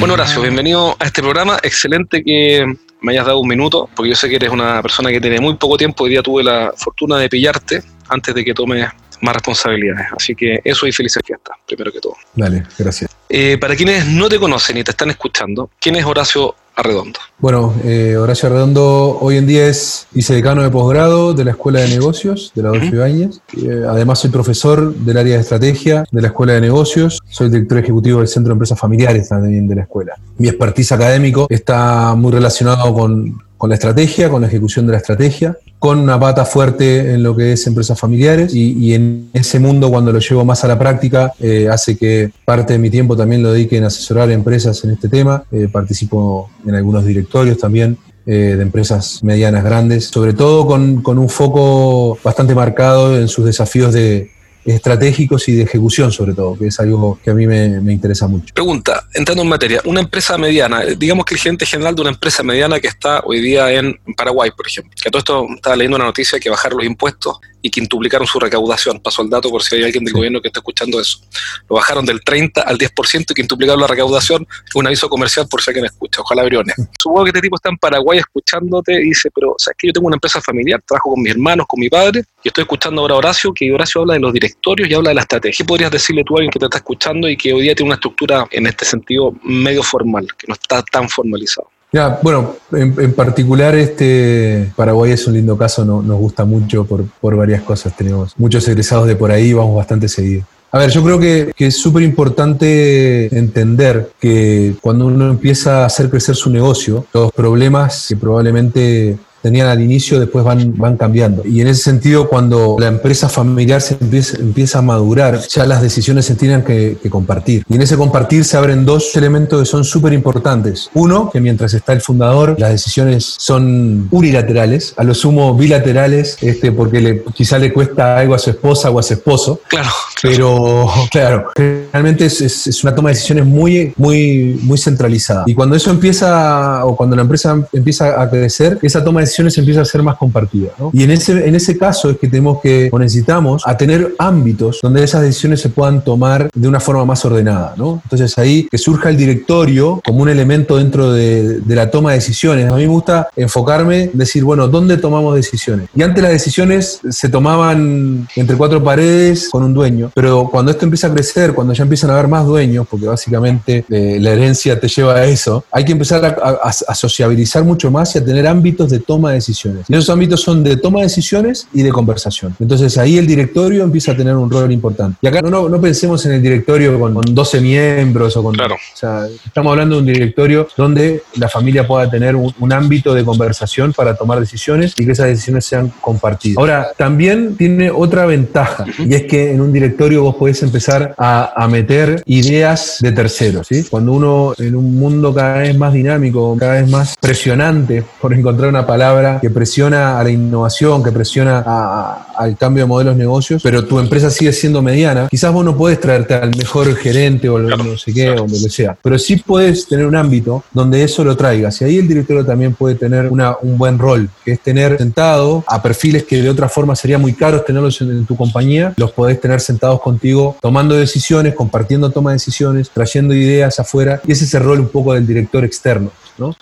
Bueno, Horacio, bienvenido a este programa. Excelente que me hayas dado un minuto, porque yo sé que eres una persona que tiene muy poco tiempo. Hoy día tuve la fortuna de pillarte antes de que tomes más responsabilidades. Así que eso y felices fiestas, primero que todo. Dale, gracias. Eh, para quienes no te conocen y te están escuchando, ¿quién es Horacio Arredondo? Bueno, eh, Horacio Arredondo hoy en día es vicedecano de posgrado de la Escuela de Negocios de la Adolfo Ibáñez. Eh, además soy profesor del área de estrategia de la Escuela de Negocios. Soy director ejecutivo del Centro de Empresas Familiares también de la escuela. Mi expertise académico está muy relacionado con, con la estrategia, con la ejecución de la estrategia, con una pata fuerte en lo que es empresas familiares y, en ese mundo cuando lo llevo más a la práctica eh, hace que parte de mi tiempo también lo dedique en asesorar a empresas en este tema. Eh, participo en algunos directorios también eh, de empresas medianas, grandes, sobre todo con, con un foco bastante marcado en sus desafíos de, estratégicos y de ejecución sobre todo, que es algo que a mí me, interesa mucho. Pregunta, entrando en materia, una empresa mediana, digamos que el gerente general de una empresa mediana que está hoy día en Paraguay, por ejemplo, que todo esto estaba leyendo una noticia que bajaron los impuestos y quintuplicaron su recaudación. Paso el dato por si hay alguien del gobierno que está escuchando eso. Lo bajaron del 30 al 10% y quintuplicaron la recaudación. Un aviso comercial por si alguien escucha. Ojalá briones. Supongo que este tipo está en Paraguay escuchándote y dice, pero ¿sabes que yo tengo una empresa familiar? Trabajo con mis hermanos, con mi padre y estoy escuchando ahora a Horacio, que Horacio habla de los directorios y habla de la estrategia. ¿Qué podrías decirle tú a alguien que te está escuchando y que hoy día tiene una estructura en este sentido medio formal, que no está tan formalizado? Ya, bueno, en, particular este Paraguay es un lindo caso, no, nos gusta mucho por, por varias cosas. Tenemos muchos egresados de por ahí, vamos bastante seguido. A ver, yo creo que, que es súper importante entender que cuando uno empieza a hacer crecer su negocio, los problemas que probablemente tenían al inicio, después van, van cambiando. Y en ese sentido, cuando la empresa familiar se empieza, empieza a madurar, ya las decisiones se tienen que, compartir. Y en ese compartir se abren dos elementos que son súper importantes. Uno, que mientras está el fundador, las decisiones son unilaterales, a lo sumo bilaterales, este, porque le, quizá le cuesta algo a su esposa o a su esposo. Claro. Pero, claro, realmente es, es, es una toma de decisiones muy, muy, muy centralizada. Y cuando eso empieza, o cuando la empresa empieza a crecer, esa toma de decisiones empieza a ser más compartida. ¿no? Y en ese, en ese caso es que tenemos que, o necesitamos, a tener ámbitos donde esas decisiones se puedan tomar de una forma más ordenada. ¿no? Entonces ahí que surja el directorio como un elemento dentro de, de la toma de decisiones. A mí me gusta enfocarme, decir, bueno, ¿dónde tomamos decisiones? Y antes las decisiones se tomaban entre cuatro paredes con un dueño, pero cuando esto empieza a crecer, cuando ya empiezan a haber más dueños, porque básicamente eh, la herencia te lleva a eso, hay que empezar a sociabilizar mucho más y a tener ámbitos de toma toma de decisiones. Y esos ámbitos son de toma de decisiones y de conversación. Entonces ahí el directorio empieza a tener un rol importante. Y acá no, no pensemos en el directorio con, 12 miembros o con... Claro. O sea, estamos hablando de un directorio donde la familia pueda tener un, ámbito de conversación para tomar decisiones y que esas decisiones sean compartidas. Ahora, también tiene otra ventaja y es que en un directorio vos podés empezar a, a meter ideas de terceros. ¿sí? Cuando uno en un mundo cada vez más dinámico, cada vez más presionante por encontrar una palabra, que presiona a la innovación, que presiona al cambio de modelos de negocios, pero tu empresa sigue siendo mediana, quizás vos no podés traerte al mejor gerente o no sé qué, o lo que sea, pero sí puedes tener un ámbito donde eso lo traigas. Y ahí el directorio también puede tener una, un buen rol, que es tener sentado a perfiles que de otra forma sería muy caros tenerlos en, en tu compañía, los podés tener sentados contigo, tomando decisiones, compartiendo toma de decisiones, trayendo ideas afuera, y ese es el rol un poco del director externo.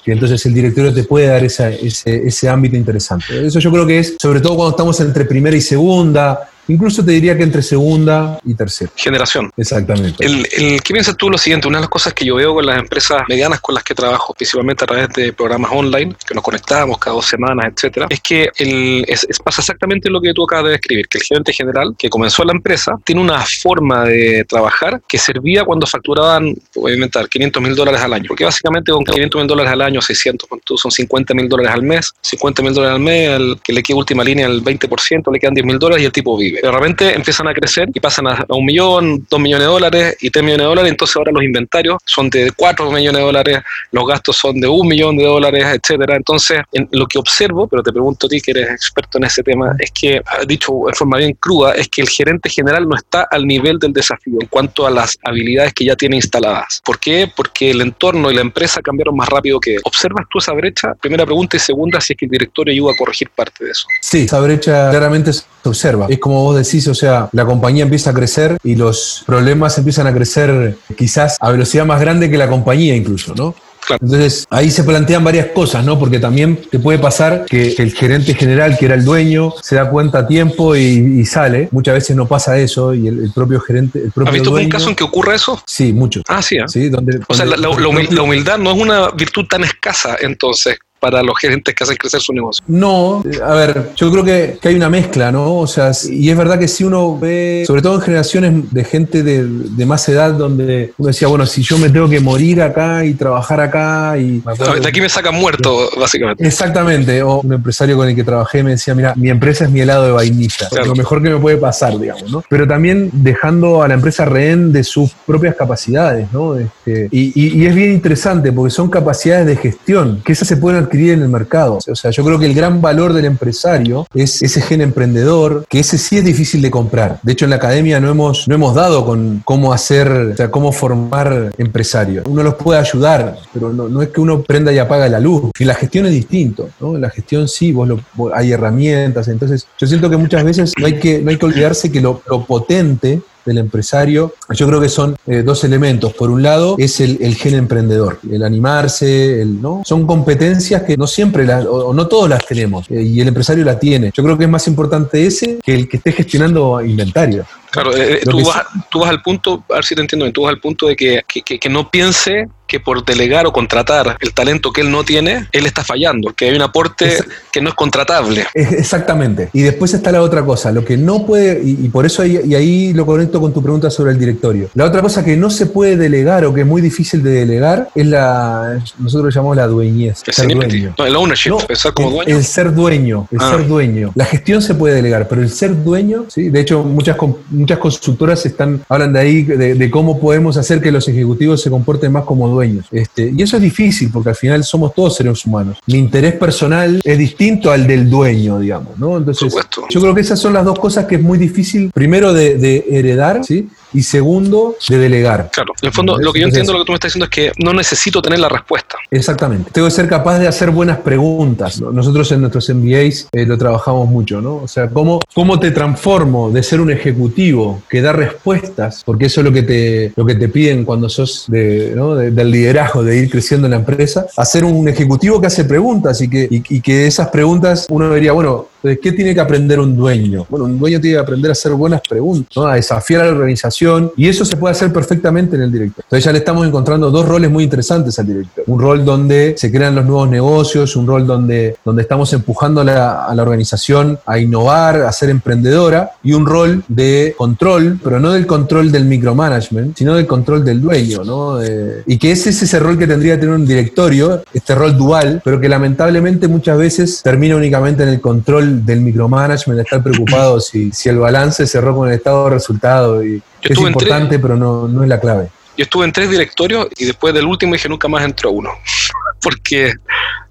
Que entonces el directorio te puede dar ese, ese ámbito interesante. Eso yo creo que es, sobre todo cuando estamos entre primera y segunda, Incluso te diría que entre segunda y tercera. Generación. Exactamente. El, el, ¿Qué piensas tú lo siguiente? Una de las cosas que yo veo con las empresas medianas con las que trabajo, principalmente a través de programas online, que nos conectamos cada dos semanas, etcétera, es que el, es, pasa exactamente lo que tú acabas de describir, que el gerente general que comenzó la empresa tiene una forma de trabajar que servía cuando facturaban, voy a inventar, 500 mil dólares al año. Porque básicamente con 500 mil dólares al año, 600, son 50 mil dólares al mes, 50 mil dólares al mes, el, que le queda última línea el 20%, le quedan 10 mil dólares y el tipo vive de repente empiezan a crecer y pasan a, un millón, dos millones de dólares y tres millones de dólares, entonces ahora los inventarios son de cuatro millones de dólares, los gastos son de un millón de dólares, etcétera. Entonces, en lo que observo, pero te pregunto a ti que eres experto en ese tema, es que, dicho en forma bien cruda, es que el gerente general no está al nivel del desafío en cuanto a las habilidades que ya tiene instaladas. ¿Por qué? Porque el entorno y la empresa cambiaron más rápido que ¿Observas tú esa brecha? Primera pregunta y segunda, si es que el directorio ayuda a corregir parte de eso. Sí, esa brecha claramente se observa. Es como vos decís, o sea, la compañía empieza a crecer y los problemas empiezan a crecer quizás a velocidad más grande que la compañía incluso, ¿no? Entonces, ahí se plantean varias cosas, ¿no? Porque también te puede pasar que el gerente general, que era el dueño, se da cuenta a tiempo y, sale. Muchas veces no pasa eso y el, propio gerente. El propio ¿Has visto un caso en que ocurre eso? Sí, mucho. Ah, sí. ¿eh? sí donde, o sea, la, humildad no es una virtud tan escasa, entonces, para los gerentes que hacen crecer su negocio. No, a ver, yo creo que, hay una mezcla, ¿no? O sea, y es verdad que si uno ve, sobre todo en generaciones de gente de, más edad, donde uno decía, bueno, si yo me tengo que morir acá y trabajar acá y... de aquí me sacan muerto, básicamente. Exactamente, o un empresario con el que trabajé me decía, mira, mi empresa es mi helado de vainilla, lo mejor que me puede pasar, digamos, ¿no? Pero también dejando a la empresa rehén de sus propias capacidades, ¿no? Este, y, y es bien interesante porque son capacidades de gestión, que esas se pueden adquirir en el mercado. O sea, yo creo que el gran valor del empresario es ese gen emprendedor, que ese sí es difícil de comprar. De hecho, en la academia no hemos, no hemos dado con cómo hacer, o sea, cómo formar empresarios. Uno los puede ayudar, pero no, es que uno prenda y apaga la luz. Y la gestión es distinto, ¿no? la gestión sí, vos, hay herramientas. Entonces, yo siento que muchas veces no hay que, no hay que olvidarse que lo, lo potente del empresario, yo creo que son eh, dos elementos. Por un lado, es el, gen emprendedor, el animarse, el, ¿no? Son competencias que no siempre, las, o, no todos las tenemos, eh, y el empresario la tiene. Yo creo que es más importante ese que el que esté gestionando inventario. Claro, eh, tú, vas, tú, vas, al punto, a ver si te entiendo tú vas al punto de que, que, que no piense que por delegar o contratar el talento que él no tiene, él está fallando, que hay un aporte que no es contratable. Exactamente. Y después está la otra cosa, lo que no puede, y, por eso ahí, y ahí lo conecto con tu pregunta sobre el directorio. La otra cosa que no se puede delegar o que es muy difícil de delegar es la, nosotros llamamos la dueñez. El ser dueño. No, el ownership, el ser como dueño. El ser dueño, el ah. ser dueño. La gestión se puede delegar, pero el ser dueño, ¿sí? de hecho muchas, muchas consultoras están, hablan de ahí, de, de cómo podemos hacer que los ejecutivos se comporten más como dueños este, y eso es difícil porque al final somos todos seres humanos. Mi interés personal es distinto al del dueño, digamos, ¿no? Entonces, yo creo que esas son las dos cosas que es muy difícil, primero de, de heredar, ¿sí? Y segundo, de delegar. Claro, en el fondo, lo que yo entiendo, lo que tú me estás diciendo es que no necesito tener la respuesta. Exactamente. Tengo que ser capaz de hacer buenas preguntas. Nosotros en nuestros MBAs eh, lo trabajamos mucho, ¿no? O sea, ¿cómo, ¿cómo te transformo de ser un ejecutivo que da respuestas? Porque eso es lo que te, lo que te piden cuando sos de, ¿no? del liderazgo, de ir creciendo en la empresa, a ser un ejecutivo que hace preguntas y que, y, que esas preguntas uno vería, bueno, ¿qué tiene que aprender un dueño? Bueno, un dueño tiene que aprender a hacer buenas preguntas, ¿no? a desafiar a la organización y eso se puede hacer perfectamente en el director. Entonces ya le estamos encontrando dos roles muy interesantes al director. Un rol donde se crean los nuevos negocios, un rol donde, donde estamos empujando a la, organización a innovar, a ser emprendedora, y un rol de control, pero no del control del micromanagement, sino del control del dueño, ¿no? y que ese es ese rol que tendría que tener un directorio, este rol dual, pero que lamentablemente muchas veces termina únicamente en el control del micromanagement, estar preocupado si, si el balance cerró con el estado de resultado y, es importante, pero no, no es la clave. Yo estuve en tres directorios y después del último dije nunca más entro a uno. Porque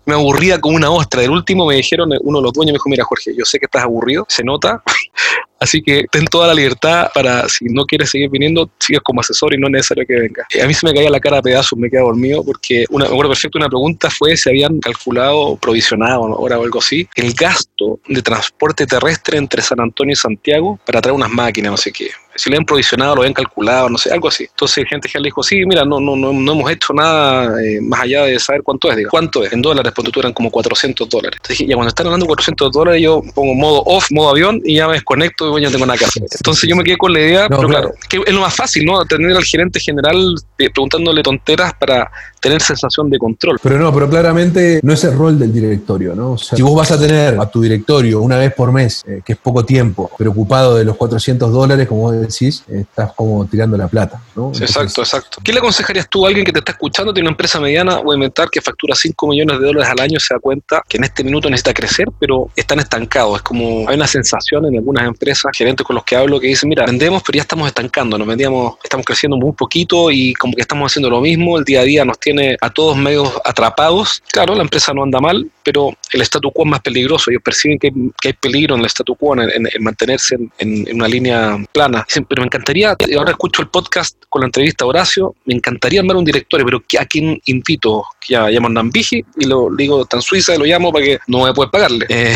me aburría como una ostra. Del último me dijeron, uno de los dueños me dijo, mira Jorge, yo sé que estás aburrido, se nota, así que ten toda la libertad para, si no quieres seguir viniendo, sigas como asesor y no es necesario que venga. A mí se me caía la cara a pedazos, me quedaba dormido, porque una, me acuerdo perfecto, una pregunta fue si habían calculado, provisionado ahora o algo así, el gasto de transporte terrestre entre San Antonio y Santiago para traer unas máquinas, no sé qué si lo habían provisionado, lo habían calculado, no sé, algo así. Entonces gente que le dijo, sí, mira, no, no, no, no hemos hecho nada eh, más allá de saber cuánto es, digo. ¿Cuánto es? En dólares, cuando tú eran como 400 dólares. Entonces ya cuando están hablando 400 dólares, yo pongo modo off, modo avión, y ya me desconecto y ya no tengo nada que hacer. Entonces yo me quedé con la idea, pero claro, que es lo más fácil, ¿no? Tener al gerente general eh, preguntándole tonteras para tener sensación de control. Pero no, pero claramente no es el rol del directorio, ¿no? O sea, si vos vas a tener a tu directorio una vez por mes, eh, que es poco tiempo, preocupado de los 400 dólares, como vos decís, estás como tirando la plata, ¿no? exacto, exacto. ¿Qué le aconsejarías tú a alguien que te está escuchando, tiene una empresa mediana o inventar que factura 5 millones de dólares al año, se da cuenta que en este minuto necesita crecer, pero están estancados? Es como, hay una sensación en algunas empresas, gerentes con los que hablo, que dicen, mira, vendemos, pero ya estamos estancando, nos vendíamos, estamos creciendo muy poquito y como que estamos haciendo lo mismo, el día a día nos tiene a todos medio atrapados. Claro, la empresa no anda mal, pero el statu quo es más peligroso. Ellos perciben que, hay peligro en el statu quo, en, mantenerse en, una línea plana. Pero me encantaría, ahora escucho el podcast con la entrevista a Horacio, me encantaría armar un directorio, pero ¿a quién invito? Ya llamo a Nambiji y lo digo tan suiza y lo llamo para que no me pueda pagarle. Eh,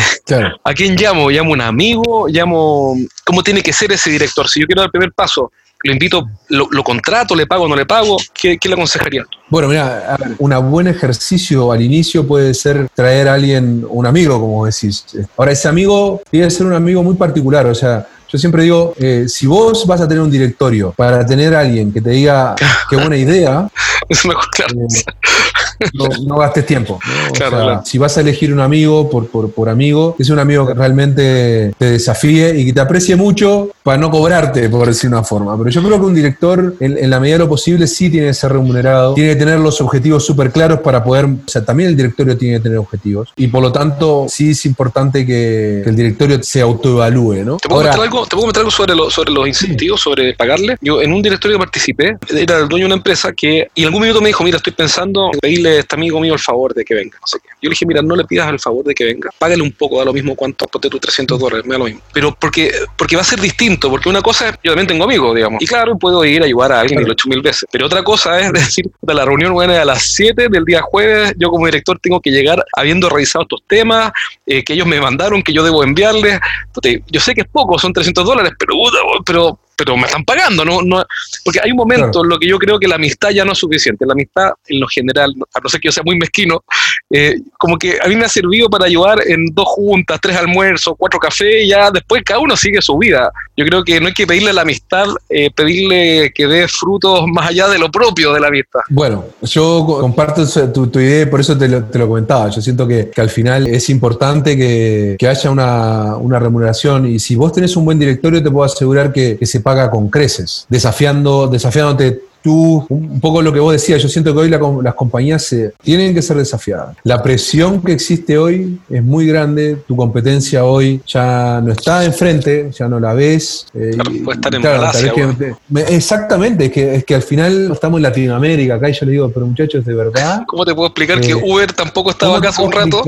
¿A quién llamo? ¿Llamo a un amigo? ¿Llamo? ¿Cómo tiene que ser ese director? Si yo quiero dar el primer paso, lo invito, lo, contrato, le pago o no le pago, ¿qué, le aconsejaría? Bueno, mira, un buen ejercicio al inicio puede ser traer a alguien, un amigo, como decís. Ahora, ese amigo tiene que ser un amigo muy particular, o sea, yo siempre digo, eh, si vos vas a tener un directorio para tener a alguien que te diga qué buena idea, es mejor, claro. Eh, no, gastes tiempo. Si vas a elegir un amigo por, por, amigo, es un amigo que realmente te desafíe y que te aprecie mucho para no cobrarte, por decir una forma. Pero yo creo que un director, en, la medida de lo posible, sí tiene que ser remunerado, tiene que tener los objetivos súper claros para poder, o sea, también el directorio tiene que tener objetivos. Y por lo tanto, sí es importante que, el directorio se autoevalúe, ¿no? ¿Te puedo, meter, algo, ¿te algo sobre, sobre los incentivos, sobre pagarle? Yo en un directorio que participé, era el dueño de una empresa que, y en algún minuto me dijo, mira, estoy pensando en pedirle este amigo mío el favor de que venga. Yo le dije, mira, no le pidas el favor de que venga, págale un poco, da lo mismo cuánto, ponte tus 300 dólares, me da lo mismo. Pero porque, porque va a ser distinto, porque una cosa es, yo también tengo amigos, digamos, y claro, puedo ir a ayudar a alguien y lo he hecho mil veces, pero otra cosa es decir, la reunión buena a las 7 del día jueves, yo como director tengo que llegar habiendo revisado estos temas, eh, que ellos me mandaron, que yo debo enviarles. yo sé que es poco, son 300 dólares, pero, pero pero me están pagando, ¿no? no porque hay un momento en lo que yo creo que la amistad ya no es suficiente. La amistad, en lo general, a no ser que yo sea muy mezquino, eh, como que a mí me ha servido para ayudar en dos juntas, tres almuerzos, cuatro cafés, y ya después cada uno sigue su vida. Yo creo que no hay que pedirle la amistad, eh, pedirle que dé frutos más allá de lo propio de la amistad. Bueno, yo comparto tu, tu idea, por eso te lo, te lo, comentaba. Yo siento que, que al final es importante que, que haya una, una, remuneración, y si vos tenés un buen directorio, te puedo asegurar que, que se paga con creces, desafiando, desafiándote tú, un poco lo que vos decías, yo siento que hoy las compañías se, tienen que ser desafiadas. La presión que existe hoy es muy grande, tu competencia hoy ya no está enfrente, ya no la ves. Eh, puede estar en Exactamente, es que, es que al final estamos en Latinoamérica, acá y yo le digo, pero muchachos, de verdad. ¿Cómo te puedo explicar que eh, Uber tampoco estaba acá hace un rato?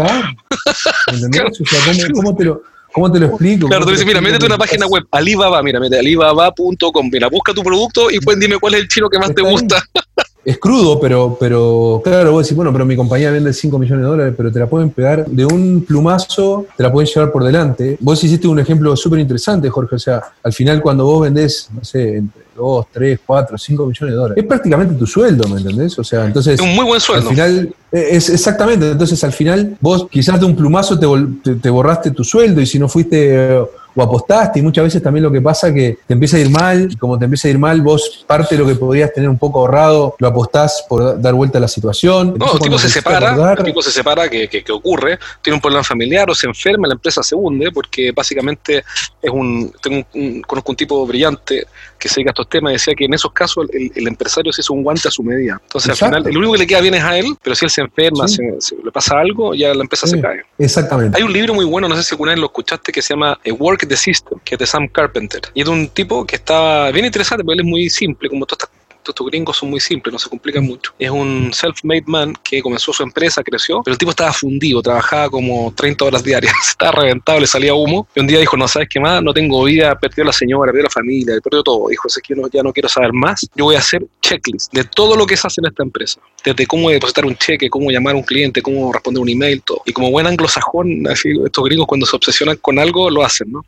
¿Entendés? O sea, ¿cómo, te lo, ¿Cómo te lo explico? Claro, tú dices, mira, métete una página web, Alibaba, mira, mete alibaba.com, mira, busca tu producto y pues dime cuál es el chino que más te gusta. Es crudo, pero, pero claro, vos decís, bueno, pero mi compañía vende 5 millones de dólares, pero te la pueden pegar de un plumazo, te la pueden llevar por delante. Vos hiciste un ejemplo súper interesante, Jorge, o sea, al final cuando vos vendés, no sé, entre 2, 3, 4, 5 millones de dólares, es prácticamente tu sueldo, ¿me entendés? O sea, entonces... Es un muy buen sueldo. Al final, e, es exactamente, entonces al final vos quizás de un plumazo te, te borraste tu sueldo y si no fuiste o apostaste y muchas veces también lo que pasa es que te empieza a ir mal y como te empieza a ir mal, vos parte de lo que podrías tener un poco ahorrado lo apostás por dar vuelta a la situación. no, el tipo se separa, el tipo se separa, que, que, ocurre, tiene un problema familiar o se enferma, la empresa se hunde porque básicamente es un, tengo un, conozco un tipo brillante que se dedica a estos temas y decía que en esos casos el, empresario se hizo un guante a su medida. Entonces al final el único que le queda bien es a él, pero si él se enferma, se, le pasa algo, ya la empresa se cae. Exactamente. Hay un libro muy bueno, no sé si alguna vez lo escuchaste, que se llama Work the System, que es de Sam Carpenter. Y es de un tipo que está bien interesante, porque él es muy simple, como todas estas estos gringos son muy simples, no se complican mucho. Es un self-made man que comenzó su empresa, creció, pero el tipo estaba fundido, trabajaba como 30 horas diarias, estaba reventado, le salía humo. Y un día dijo, no sabes qué más, no tengo vida, perdió la señora, perdió la familia, perdió todo. Dijo, es que ya no quiero saber más, yo voy a hacer checklist de todo lo que se hace en esta empresa. Desde cómo depositar un cheque, cómo llamar a un cliente, cómo responder un email, todo. Y como buen anglosajón, así, estos gringos cuando se obsesionan con algo, lo hacen, ¿no?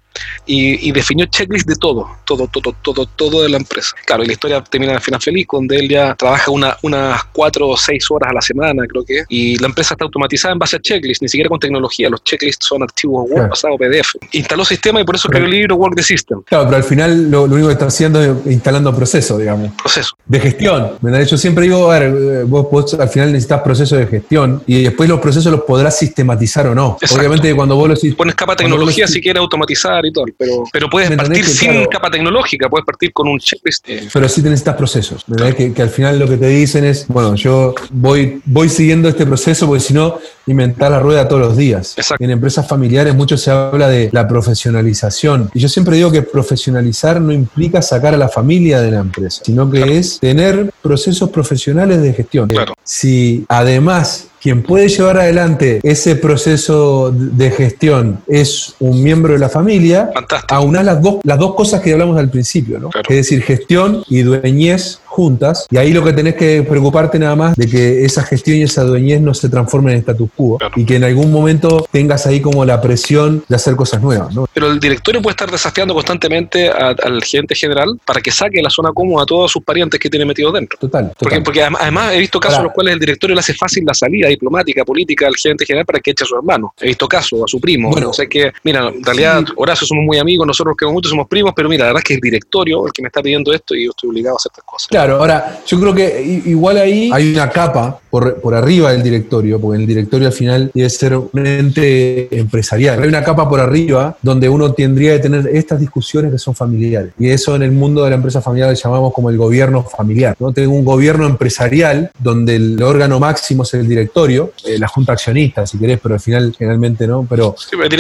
Y, y definió checklist de todo, todo, todo, todo, todo de la empresa. Claro, y la historia termina al final feliz, donde él ya trabaja una, unas cuatro o seis horas a la semana, creo que, y la empresa está automatizada en base a checklists, ni siquiera con tecnología. Los checklists son archivos Word pasados PDF. Instaló sistema y por eso creó el libro Work the System. Claro, pero al final lo, único que está haciendo es instalando procesos, digamos. Proceso. De gestión. Yo siempre digo, a ver, eh, vos, al final necesitas procesos de gestión y después los procesos los podrás sistematizar o no. Obviamente cuando vos los... Pones capa tecnología si quieres automatizar y todo, pero, pero puedes partir sin capa tecnológica, puedes partir con un checklist. Pero sí necesitas procesos. ¿Verdad? Que, que, al final lo que te dicen es, bueno, yo voy, voy siguiendo este proceso porque si no, inventar la rueda todos los días. En empresas familiares mucho se habla de la profesionalización. Y yo siempre digo que profesionalizar no implica sacar a la familia de la empresa, sino que es tener procesos profesionales de gestión. Si además quien puede llevar adelante ese proceso de gestión es un miembro de la familia, aunar las dos, las dos cosas que hablamos al principio, ¿no? Es decir, gestión y dueñez juntas, y ahí lo que tenés que preocuparte nada más de que esa gestión y esa dueñez no se transformen en status quo y que en algún momento tengas ahí como la presión de hacer cosas nuevas. ¿no? Pero el directorio puede estar desafiando constantemente al gerente general para que saque la zona cómoda a todos sus parientes que tiene metidos dentro. Total. Porque, porque además he visto casos en los cuales el directorio le hace fácil la salida diplomática, política al gerente general para que eche a su hermano. He visto casos, a su primo. Bueno, o sea que, mira, en realidad, Horacio somos muy amigos, nosotros que muchos somos primos, pero mira, la verdad es que el directorio el que me está pidiendo esto y yo estoy obligado a hacer estas cosas. Claro, ahora yo creo que igual ahí hay una capa por, por, arriba del directorio, porque el directorio al final debe ser un ente empresarial. Hay una capa por arriba donde uno tendría que tener estas discusiones que son familiares. Y eso en el mundo de la empresa familiar le llamamos como el gobierno familiar. ¿no? Tengo un gobierno empresarial donde el órgano máximo es el directorio, eh, la junta accionista, si querés, pero al final generalmente no. Pero,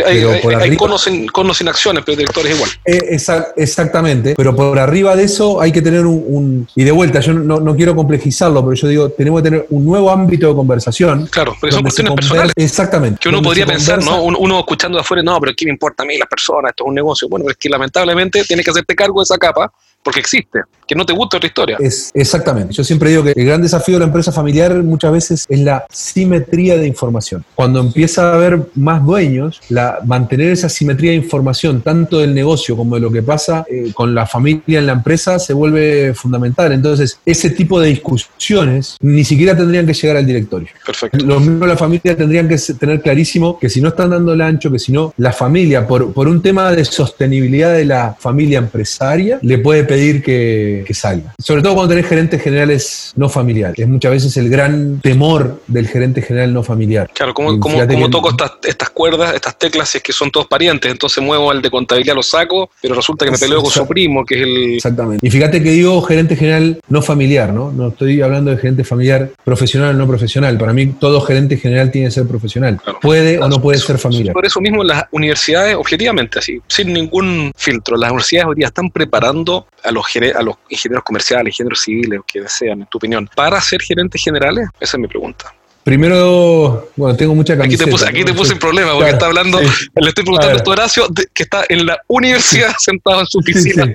hay, hay, conos, sin, acciones, pero el directorio es igual. Eh, exactamente, pero por arriba de eso hay que tener un, un y de vuelta, yo no, quiero complejizarlo, pero yo digo, tenemos que tener un nuevo ámbito de conversación. Claro, porque son cuestiones personales. Exactamente. Que uno podría pensar, ¿no? Uno, escuchando de afuera, no, pero ¿qué me importa a mí las personas? Esto es un negocio. Bueno, es que lamentablemente tienes que hacerte cargo de esa capa porque existe, que no te gusta otra historia. Es, exactamente. Yo siempre digo que el gran desafío de la empresa familiar muchas veces es la simetría de información. Cuando empieza a haber más dueños, la, mantener esa simetría de información, tanto del negocio como de lo que pasa eh, con la familia en la empresa, se vuelve fundamental. Entonces, ese tipo de discusiones ni siquiera tendrían que llegar al directorio. Perfecto. Los miembros de la familia tendrían que tener clarísimo que si no están dando el ancho, que si no, la familia, por, por un tema de sostenibilidad de la familia empresaria, le puede pedir pedir que, salga. Sobre todo cuando tenés gerentes generales no familiares. Es muchas veces el gran temor del gerente general no familiar. Claro, como, como, toco estas, estas cuerdas, estas teclas, si es que son todos parientes, entonces muevo al de contabilidad, lo saco, pero resulta que me peleo con su primo, que es el... Exactamente. Y fíjate que digo gerente general no familiar, ¿no? No estoy hablando de gerente familiar profesional o no profesional. Para mí todo gerente general tiene que ser profesional. Puede o no puede ser familiar. Por eso mismo las universidades, objetivamente así, sin ningún filtro, las universidades hoy día están preparando a los, a los ingenieros comerciales, ingenieros civiles, o que desean, en tu opinión, para ser gerentes generales? Esa es mi pregunta. Primero, bueno, tengo mucha camiseta. Aquí te puse, aquí te puse el problema, porque está hablando, le estoy preguntando a, Horacio, que está en la universidad sentado en su oficina.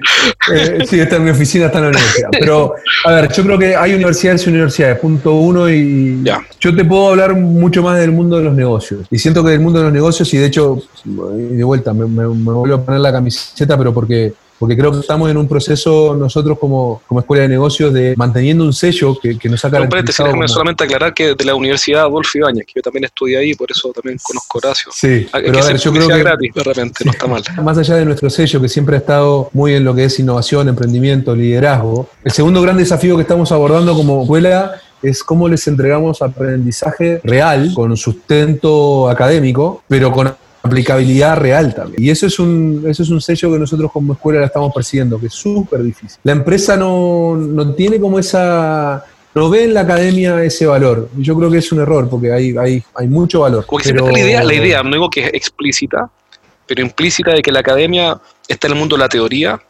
Eh, sí, está en mi oficina, está en la universidad. Pero, a ver, yo creo que hay universidades y universidades, punto uno, y yo te puedo hablar mucho más del mundo de los negocios. Y siento que del mundo de los negocios, y de hecho, de vuelta, me, me vuelvo a poner la camiseta, pero porque porque creo que estamos en un proceso nosotros como, como escuela de negocios de manteniendo un sello que, que nos ha caracterizado. déjame solamente aclarar que de la Universidad Adolfo Ibáñez, que yo también estudié ahí, por eso también conozco Horacio. Sí, pero a ver, yo creo que gratis, de repente, no está mal. Más allá de nuestro sello, que siempre ha estado muy en lo que es innovación, emprendimiento, liderazgo, el segundo gran desafío que estamos abordando como escuela es cómo les entregamos aprendizaje real, con sustento académico, pero con aplicabilidad real también. Y eso es un, eso es un sello que nosotros como escuela la estamos persiguiendo, que es súper difícil. La empresa no, no, tiene como esa... No ve en la academia ese valor. Yo creo que es un error, porque hay, hay, hay mucho valor. pero... la idea, la idea, no digo que es explícita, pero implícita de que la academia está en el mundo de la teoría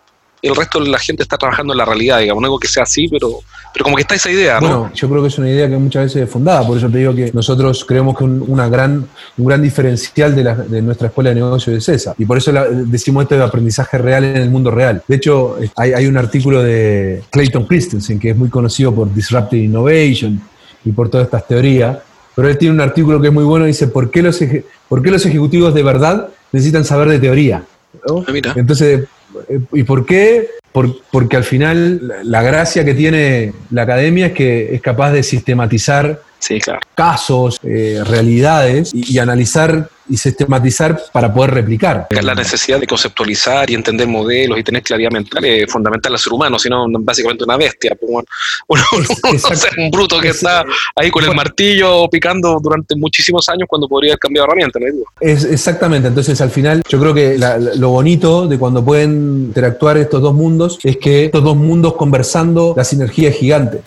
el resto de la gente está trabajando en la realidad, digamos, no digo que sea así, pero, pero como que está esa idea, ¿no? Bueno, yo creo que es una idea que muchas veces es fundada, por eso te digo que nosotros creemos que un, una gran, un gran diferencial de, la, de nuestra escuela de negocios es esa, y por eso decimos esto de aprendizaje real en el mundo real. De hecho, hay, hay un artículo de Clayton Christensen, que es muy conocido por Disruptive Innovation y por todas estas teorías, pero él tiene un artículo que es muy bueno y dice, ¿por qué los, ¿por qué los ejecutivos de verdad necesitan saber de teoría? Ah, Entonces, ¿Y por qué? porque al final la gracia que tiene la academia es que es capaz de sistematizar casos, eh, realidades y, analizar y sistematizar para poder replicar. La necesidad de conceptualizar y entender modelos y tener claridad mental es fundamental al ser humano, sino básicamente una bestia. Pues, un bruto que está ahí con el martillo picando durante muchísimos años cuando podría haber cambiado herramienta. Es, exactamente, entonces al final yo creo que lo bonito de cuando pueden interactuar estos dos mundos es que estos dos mundos conversando, la sinergia es gigante.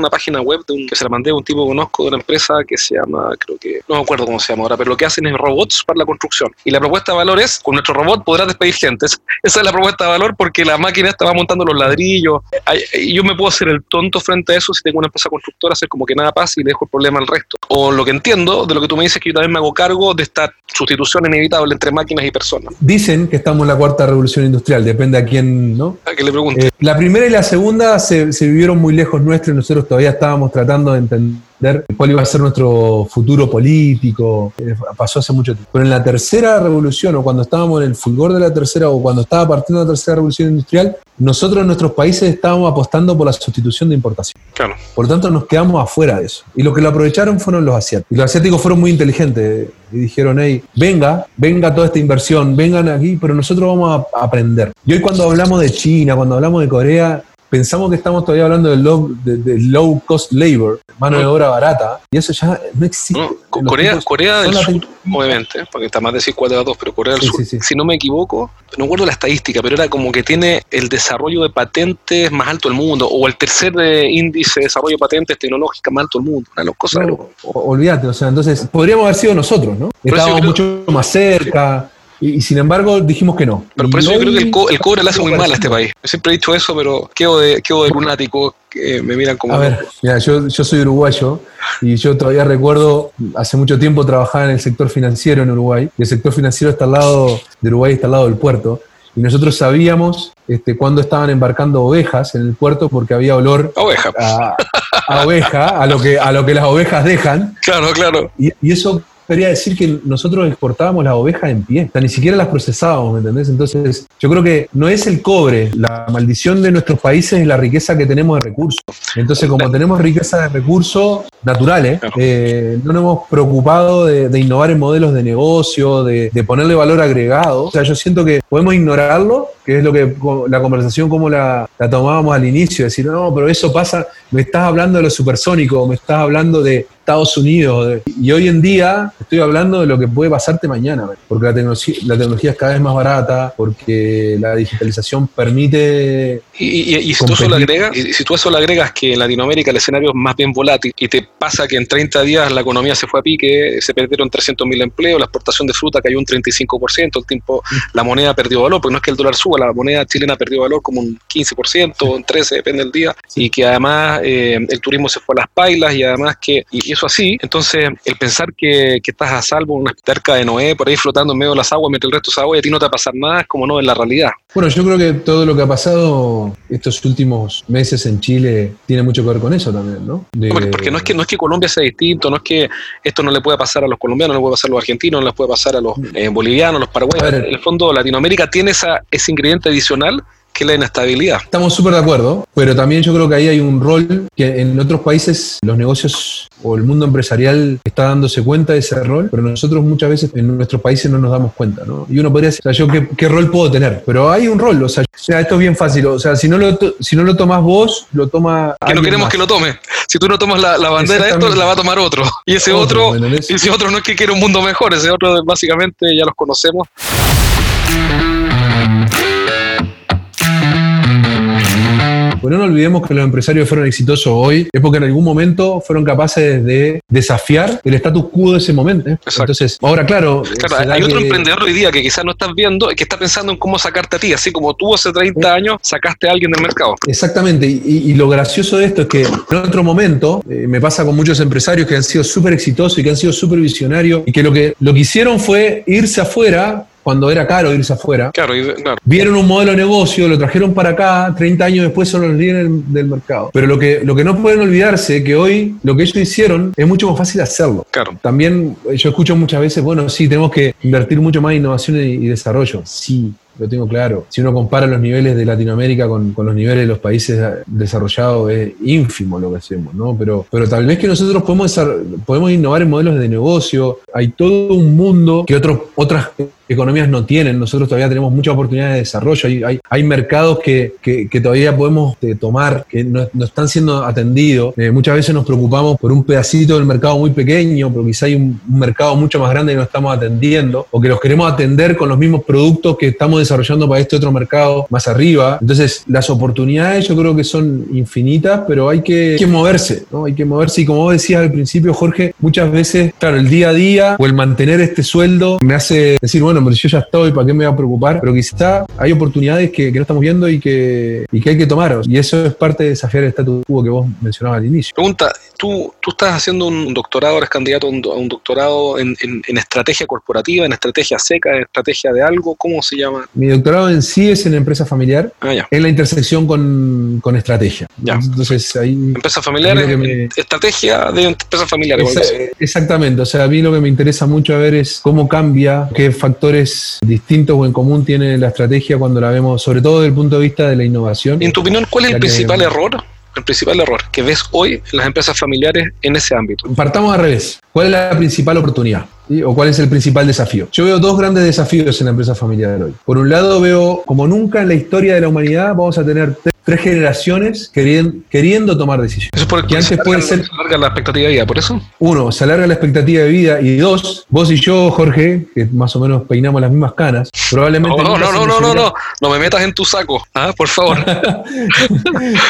Una página web de un, que se la mandé a un tipo que conozco de una empresa que se llama, creo que, no me acuerdo cómo se llama ahora, pero lo que hacen es robots para la construcción. Y la propuesta de valor es, con nuestro robot podrás despedir gente. Esa es la propuesta de valor porque la máquina está montando los ladrillos. Y yo me puedo hacer el tonto frente a eso si tengo una empresa constructora, hacer como que nada pasa y le dejo el problema al resto. O lo que entiendo de lo que tú me dices, que yo también me hago cargo de esta sustitución inevitable entre máquinas y personas. Dicen que estamos en la cuarta revolución industrial, depende a quién, ¿no? A que le pregunte. Eh, la primera y la segunda se, se vivieron muy lejos nuestro y nosotros todavía estábamos tratando de entender cuál iba a ser nuestro futuro político. Eh, pasó hace mucho tiempo. Pero en la tercera revolución, o cuando estábamos en el fulgor de la tercera, o cuando estaba partiendo la tercera revolución industrial, nosotros en nuestros países estábamos apostando por la sustitución de importación. Claro. Por lo tanto, nos quedamos afuera de eso. Y lo que lo aprovecharon fueron los asiáticos. Y los asiáticos fueron muy inteligentes y dijeron, hey, venga, venga toda esta inversión, vengan aquí, pero nosotros vamos a aprender. Y hoy cuando hablamos de China, cuando hablamos de Corea, pensamos que estamos todavía hablando de low, de, low cost labor, mano de obra barata, y eso ya no existe. Corea, Corea del Sur, obviamente, porque está más de 4 a 2, pero Corea del Sur, si no me equivoco, no recuerdo la estadística, pero era como que tiene el desarrollo de patentes más alto del mundo, o el tercer índice de desarrollo de patentes tecnológicas más alto del mundo. Una cosa olvídate, o sea, entonces podríamos haber sido nosotros, ¿no? Estábamos mucho más cerca. Y, sin embargo dijimos que no. Pero por eso yo creo que el, el cobre le hace muy mal a este país. Yo siempre he dicho eso, pero quedo de, quedo de lunático, que me miran como... A ver, mira, yo, yo soy uruguayo y yo todavía recuerdo, hace mucho tiempo trabajaba en el sector financiero en Uruguay, y el sector financiero está al lado de Uruguay, está al lado del puerto. Y nosotros sabíamos este, cuándo estaban embarcando ovejas en el puerto porque había olor oveja. A, oveja, a lo, que, a lo que las ovejas dejan. Claro, claro. Y, y eso quería decir que nosotros exportábamos las ovejas en pie, o sea, ni siquiera las procesábamos, ¿me entendés? Entonces, yo creo que no es el cobre, la maldición de nuestros países es la riqueza que tenemos de recursos. Entonces, como tenemos riqueza de recursos naturales, eh, no nos hemos preocupado de, innovar en modelos de negocio, de, ponerle valor agregado. O sea, yo siento que podemos ignorarlo, que es lo que la conversación como la, la tomábamos al inicio, decir, no, pero eso pasa, me estás hablando de lo supersónico, me estás hablando de Estados Unidos. Y hoy en día estoy hablando de lo que puede pasarte mañana, porque la tecnología, la tecnología es cada vez más barata, porque la digitalización permite... Y, si, tú eso agregas, y si tú eso le agregas que en Latinoamérica el escenario es más bien volátil y te pasa que en 30 días la economía se fue a pique, se perdieron 300.000 empleos, la exportación de fruta cayó un 35%, el tiempo, la moneda perdió valor, porque no es que el dólar suba, la moneda chilena perdió valor como un 15%, un 13%, depende del día, y que además eh, el turismo se fue a las pailas y además que... Y, así. Entonces, el pensar que, estás a salvo en una terca de Noé por ahí flotando en medio de las aguas mientras el resto es agua y a ti no te va a pasar nada, es como no en la realidad. Bueno, yo creo que todo lo que ha pasado estos últimos meses en Chile tiene mucho que ver con eso también, ¿no? Porque, no es que no es que Colombia sea distinto, no es que esto no le pueda pasar a los colombianos, no le puede pasar a los argentinos, no les puede pasar a los eh, bolivianos, a los paraguayos. En el fondo, Latinoamérica tiene esa, ese ingrediente adicional que la inestabilidad. Estamos súper de acuerdo, pero también yo creo que ahí hay un rol que en otros países los negocios o el mundo empresarial está dándose cuenta de ese rol, pero nosotros muchas veces en nuestros países no nos damos cuenta, ¿no? Y uno podría decir, o sea, yo qué, rol puedo tener, pero hay un rol, o sea, esto es bien fácil, o sea, si no lo, si no lo tomas vos, lo toma... Que no queremos que lo tome. Si tú no tomas la, bandera de esto, la va a tomar otro. Y ese otro, otro ese otro no es que quiera un mundo mejor, ese otro básicamente ya los conocemos. Pues no nos olvidemos que los empresarios fueron exitosos hoy, es porque en algún momento fueron capaces de desafiar el status quo de ese momento. Entonces, ahora, claro. hay otro emprendedor hoy día que quizás no estás viendo, que está pensando en cómo sacarte a ti, así como tú hace 30 años sacaste a alguien del mercado. Exactamente, y, lo gracioso de esto es que en otro momento, eh, me pasa con muchos empresarios que han sido súper exitosos y que han sido súper visionarios y que lo, que lo que hicieron fue irse afuera cuando era caro irse afuera. Claro, Vieron un modelo de negocio, lo trajeron para acá, 30 años después son los líderes del mercado. Pero lo que, lo que no pueden olvidarse es que hoy lo que ellos hicieron es mucho más fácil hacerlo. Claro. También yo escucho muchas veces, bueno, sí, tenemos que invertir mucho más en innovación y desarrollo. Sí, lo tengo claro. Si uno compara los niveles de Latinoamérica con, los niveles de los países desarrollados, es ínfimo lo que hacemos, ¿no? Pero, pero tal vez que nosotros podemos, podemos innovar en modelos de negocio, hay todo un mundo que otros, otras economías no tienen. Nosotros todavía tenemos muchas oportunidades de desarrollo. Hay, hay, mercados que, que, todavía podemos eh, tomar, que no, no, están siendo atendidos. Eh, muchas veces nos preocupamos por un pedacito del mercado muy pequeño, pero quizá hay un, mercado mucho más grande que no estamos atendiendo, o que los queremos atender con los mismos productos que estamos desarrollando para este otro mercado más arriba. Entonces, las oportunidades yo creo que son infinitas, pero hay que, hay que moverse, ¿no? Hay que moverse. Y como vos decías al principio, Jorge, muchas veces, claro, el día a día o el mantener este sueldo me hace decir, bueno, pero yo ya estoy, ¿para qué me voy a preocupar? Pero quizá hay oportunidades que, que no estamos viendo y que, y que hay que tomar. Y eso es parte de desafiar el status quo que vos mencionabas al inicio. Pregunta, tú, tú estás haciendo un doctorado, eres candidato a un, a un doctorado en, en, en, estrategia corporativa, en estrategia seca, en estrategia de algo, ¿cómo se llama? Mi doctorado en sí es en empresa familiar, ah, ya. en la intersección con, con estrategia. Ya. Entonces ahí... Empresa familiar, me... estrategia de empresa familiar. Exactamente, o sea, a mí lo que me interesa mucho ver es cómo cambia, qué factores distintos o en común tiene la estrategia cuando la vemos, sobre todo desde el punto de vista de la innovación. En tu opinión, ¿cuál es el principal que... error el principal error que ves hoy en las empresas familiares en ese ámbito? Partamos al revés. ¿Cuál es la principal oportunidad? ¿Sí? ¿O cuál es el principal desafío? Yo veo dos grandes desafíos en la empresa familiar hoy. Por un lado veo, como nunca en la historia de la humanidad, vamos a tener tres generaciones queriendo, queriendo tomar decisiones. Eso es porque antes puede ser... Se alarga la expectativa de vida, ¿por eso? Uno, se alarga la expectativa de vida. Y dos, vos y yo, Jorge, que más o menos peinamos las mismas canas, probablemente... No, no, no, no, no, no, no me metas en tu saco, ¿ah? por favor.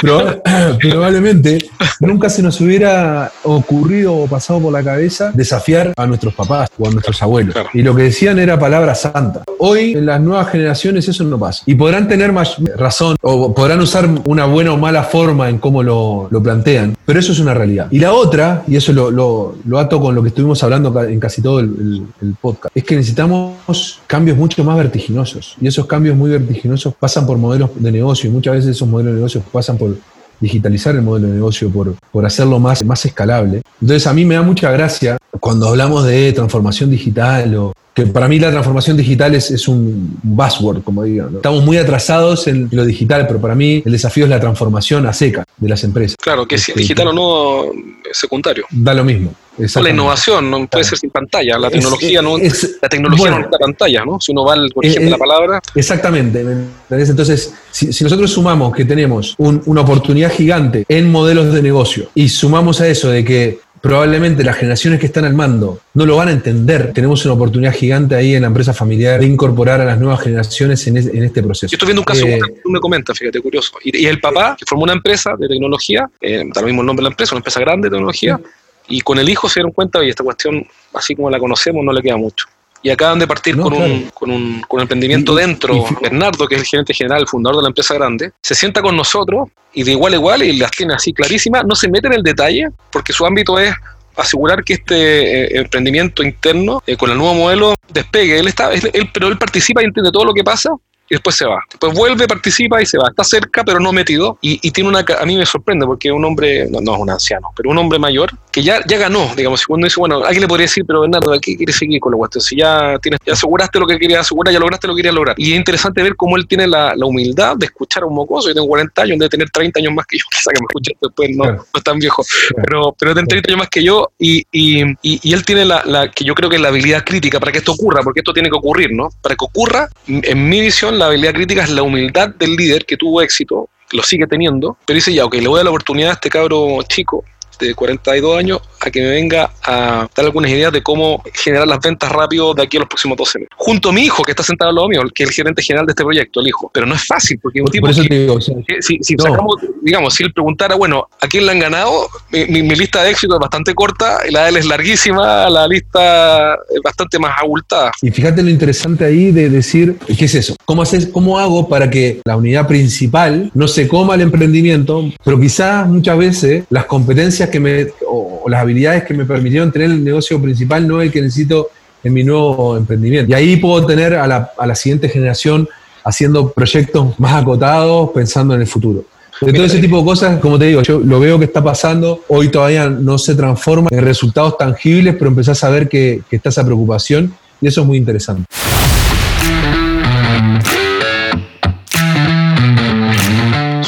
probablemente nunca se nos hubiera ocurrido o pasado por la cabeza desafiar a nuestros papás o a nuestros abuelos. Claro. Y lo que decían era palabra santa. Hoy, en las nuevas generaciones, eso no pasa. Y podrán tener más razón o podrán usar una buena o mala forma en cómo lo, lo plantean, pero eso es una realidad. Y la otra, y eso lo, lo, lo ato con lo que estuvimos hablando en casi todo el, podcast, es que necesitamos cambios mucho más vertiginosos. Y esos cambios muy vertiginosos pasan por modelos de negocio y muchas veces esos modelos de negocio pasan por digitalizar el modelo de negocio, por, por hacerlo más, más escalable. Entonces a mí me da mucha gracia cuando hablamos de transformación digital o que para mí la transformación digital es, es un buzzword, como digo. ¿no? Estamos muy atrasados en lo digital, pero para mí el desafío es la transformación a seca de las empresas. Claro, que si digital o no, es secundario. Da lo mismo. La innovación no puede claro. ser sin pantalla, la tecnología es, no es, la tecnología bueno, no es la pantalla, ¿no? Si uno va al origen eh, de la palabra. Exactamente. Entonces, si, si nosotros sumamos que tenemos un, una oportunidad gigante en modelos de negocio y sumamos a eso de que probablemente las generaciones que están al mando no lo van a entender. Tenemos una oportunidad gigante ahí en la empresa familiar de incorporar a las nuevas generaciones en, es, en este proceso. Yo estoy viendo un caso eh, que tú me comentas, fíjate, curioso. Y, y, el papá, que formó una empresa de tecnología, eh, da lo mismo el nombre de la empresa, una empresa grande de tecnología, y con el hijo se dieron cuenta, y esta cuestión, así como la conocemos, no le queda mucho y acaban de partir no, con, claro. un, con, un, con, un, emprendimiento y, dentro. Y, Bernardo, que es el gerente general, el fundador de la empresa grande, se sienta con nosotros y de igual a igual, y las tiene así clarísimas, no se mete en el detalle, porque su ámbito es asegurar que este eh, emprendimiento interno eh, con el nuevo modelo despegue. Él está, él, él, pero él participa y entiende todo lo que pasa y después se va. Después vuelve, participa y se va. Está cerca, pero no metido. Y, y tiene una. A mí me sorprende porque un hombre, no, no, es un anciano, pero un hombre mayor que ya, ya ganó. Digamos, si uno dice, bueno, alguien le podría decir, pero Bernardo, ¿qué quieres seguir con la cuestión? Si ya, tienes, ya aseguraste lo que querías asegurar, ya lograste lo que querías lograr. Y es interesante ver cómo él tiene la, la humildad de escuchar a un mocoso. Yo tengo 40 años, de tener 30 años más que yo. Quizá que me escuche después, no, no es tan viejo. Pero, pero tiene 30 años más que yo y, y, y, y él tiene la, la, que yo creo que es la habilidad crítica para que esto ocurra, porque esto tiene que ocurrir, ¿no? Para que ocurra, en mi visión, la habilidad crítica es la humildad del líder que tuvo éxito, lo sigue teniendo, pero dice ya, ok, le voy a dar la oportunidad a este cabro chico de 42 años a que me venga a dar algunas ideas de cómo generar las ventas rápido de aquí a los próximos 12 meses. Junto a mi hijo, que está sentado al lado mío, que es el gerente general de este proyecto, el hijo. Pero no es fácil, porque un tipo. Por eso que, te digo, o sea, que, si, si no. sacamos, digamos, si él preguntara, bueno, ¿a quién le han ganado? Mi, mi, mi, lista de éxito es bastante corta, la de él es larguísima, la lista es bastante más abultada. Y fíjate lo interesante ahí de decir, ¿qué es eso? ¿Cómo, haces, ¿Cómo hago para que la unidad principal no se coma el emprendimiento, pero quizás muchas veces las competencias que me o, o, las habilidades que me permitieron tener el negocio principal no el que necesito en mi nuevo emprendimiento. Y ahí puedo tener a la, a la siguiente generación haciendo proyectos más acotados, pensando en el futuro. De todo ese tipo de cosas, como te digo, yo lo veo que está pasando, hoy todavía no se transforma en resultados tangibles, pero empezás a ver que, que está esa preocupación y eso es muy interesante.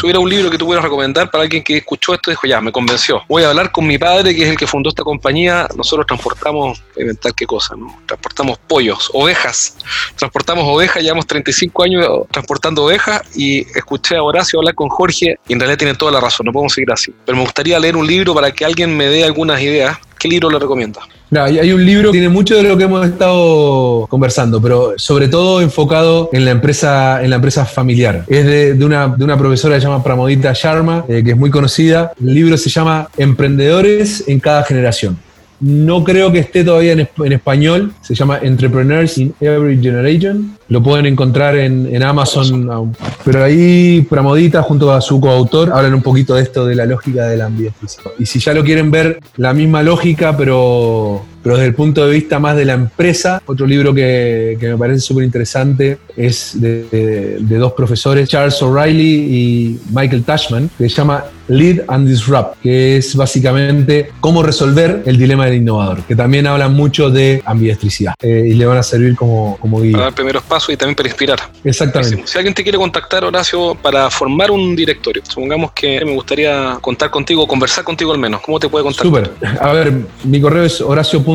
Hubiera un libro que tú pudieras recomendar para alguien que escuchó esto y dijo, ya, me convenció. Voy a hablar con mi padre, que es el que fundó esta compañía. Nosotros transportamos, inventar qué cosa, ¿no? Transportamos pollos, ovejas. Transportamos ovejas, llevamos 35 años transportando ovejas y escuché a Horacio hablar con Jorge y en realidad tiene toda la razón, no podemos seguir así. Pero me gustaría leer un libro para que alguien me dé algunas ideas. ¿Qué libro le recomienda? Hay un libro que tiene mucho de lo que hemos estado conversando, pero sobre todo enfocado en la empresa, en la empresa familiar. Es de, una, profesora que se llama Pramodita Sharma, eh, que es muy conocida. El libro se llama Emprendedores en cada generación. No creo que esté todavía en, español. Se llama Entrepreneurs in Every Generation. Lo pueden encontrar en, Amazon. Pero ahí Pramodita junto a su coautor hablan un poquito de esto de la lógica del ambiente. Y si ya lo quieren ver, la misma lógica, pero pero desde el punto de vista más de la empresa, otro libro que, me parece súper interesante es de, dos profesores, Charles O'Reilly y Michael Tashman, que se llama Lead and Disrupt, que es básicamente cómo resolver el dilema del innovador, que también habla mucho de ambidiestricidad eh, y le van a servir como, como guía. Para dar primeros pasos y también para inspirar. Exactamente. Si alguien te quiere contactar, Horacio, para formar un directorio, supongamos que me gustaría contar contigo, conversar contigo al menos, ¿cómo te puede contactar? Súper. A ver, mi correo es horacio.arredondo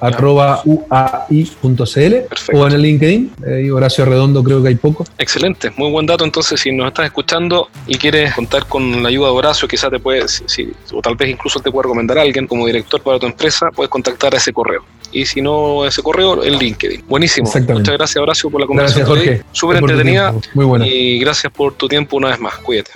arroba uai.cl o en el LinkedIn, eh, Horacio Arredondo creo que hay poco. Excelente, muy buen dato. Entonces, si nos estás escuchando y quieres contar con la ayuda de Horacio, quizás te puede, si, o tal vez incluso te puede recomendar a alguien como director para tu empresa, puedes contactar a ese correo. Y si no, ese correo, el LinkedIn. Buenísimo. Muchas gracias, Horacio, por la conversación. Gracias, Jorge. Súper entretenida. Muy buena. Y gracias por tu tiempo una vez más. Cuídate.